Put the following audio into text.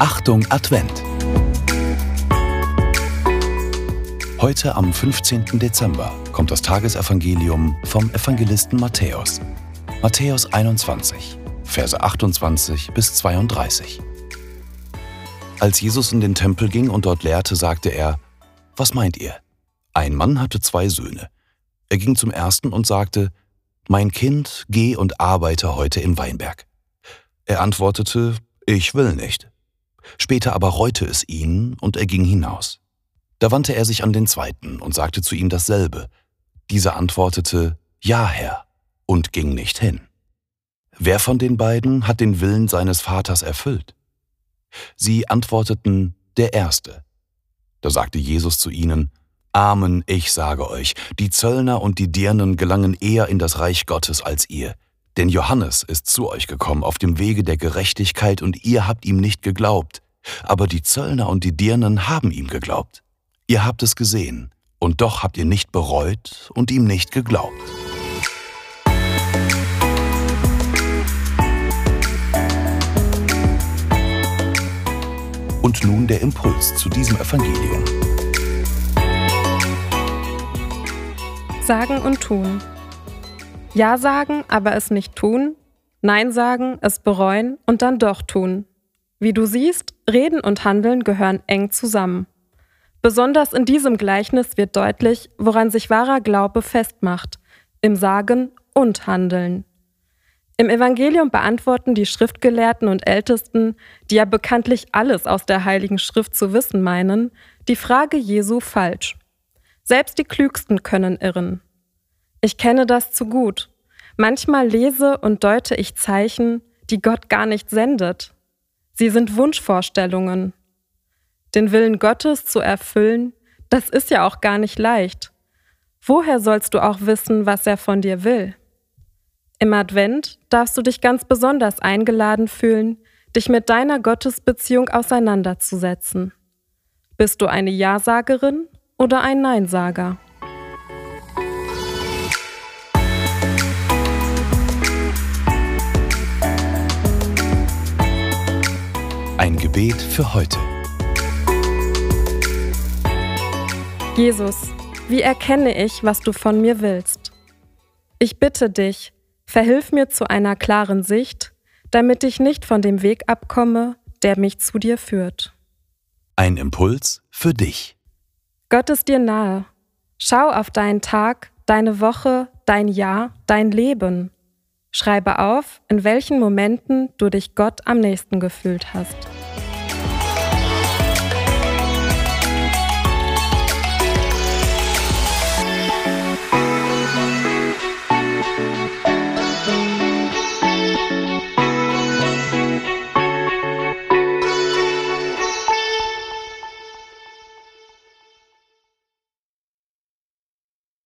Achtung Advent. Heute am 15. Dezember kommt das Tagesevangelium vom Evangelisten Matthäus. Matthäus 21, Verse 28 bis 32. Als Jesus in den Tempel ging und dort lehrte, sagte er, Was meint ihr? Ein Mann hatte zwei Söhne. Er ging zum ersten und sagte, Mein Kind, geh und arbeite heute im Weinberg. Er antwortete, Ich will nicht. Später aber reute es ihn, und er ging hinaus. Da wandte er sich an den zweiten und sagte zu ihm dasselbe. Dieser antwortete, Ja, Herr, und ging nicht hin. Wer von den beiden hat den Willen seines Vaters erfüllt? Sie antworteten, Der Erste. Da sagte Jesus zu ihnen, Amen, ich sage euch, die Zöllner und die Dirnen gelangen eher in das Reich Gottes als ihr. Denn Johannes ist zu euch gekommen auf dem Wege der Gerechtigkeit und ihr habt ihm nicht geglaubt, aber die Zöllner und die Dirnen haben ihm geglaubt. Ihr habt es gesehen, und doch habt ihr nicht bereut und ihm nicht geglaubt. Und nun der Impuls zu diesem Evangelium. Sagen und tun. Ja sagen, aber es nicht tun. Nein sagen, es bereuen und dann doch tun. Wie du siehst, Reden und Handeln gehören eng zusammen. Besonders in diesem Gleichnis wird deutlich, woran sich wahrer Glaube festmacht, im Sagen und Handeln. Im Evangelium beantworten die Schriftgelehrten und Ältesten, die ja bekanntlich alles aus der Heiligen Schrift zu wissen meinen, die Frage Jesu falsch. Selbst die Klügsten können irren. Ich kenne das zu gut. Manchmal lese und deute ich Zeichen, die Gott gar nicht sendet. Sie sind Wunschvorstellungen. Den Willen Gottes zu erfüllen, das ist ja auch gar nicht leicht. Woher sollst du auch wissen, was er von dir will? Im Advent darfst du dich ganz besonders eingeladen fühlen, dich mit deiner Gottesbeziehung auseinanderzusetzen. Bist du eine Ja-Sagerin oder ein Nein-Sager? Gebet für heute. Jesus, wie erkenne ich, was du von mir willst? Ich bitte dich, verhilf mir zu einer klaren Sicht, damit ich nicht von dem Weg abkomme, der mich zu dir führt. Ein Impuls für dich. Gott ist dir nahe. Schau auf deinen Tag, deine Woche, dein Jahr, dein Leben. Schreibe auf, in welchen Momenten du dich Gott am nächsten gefühlt hast.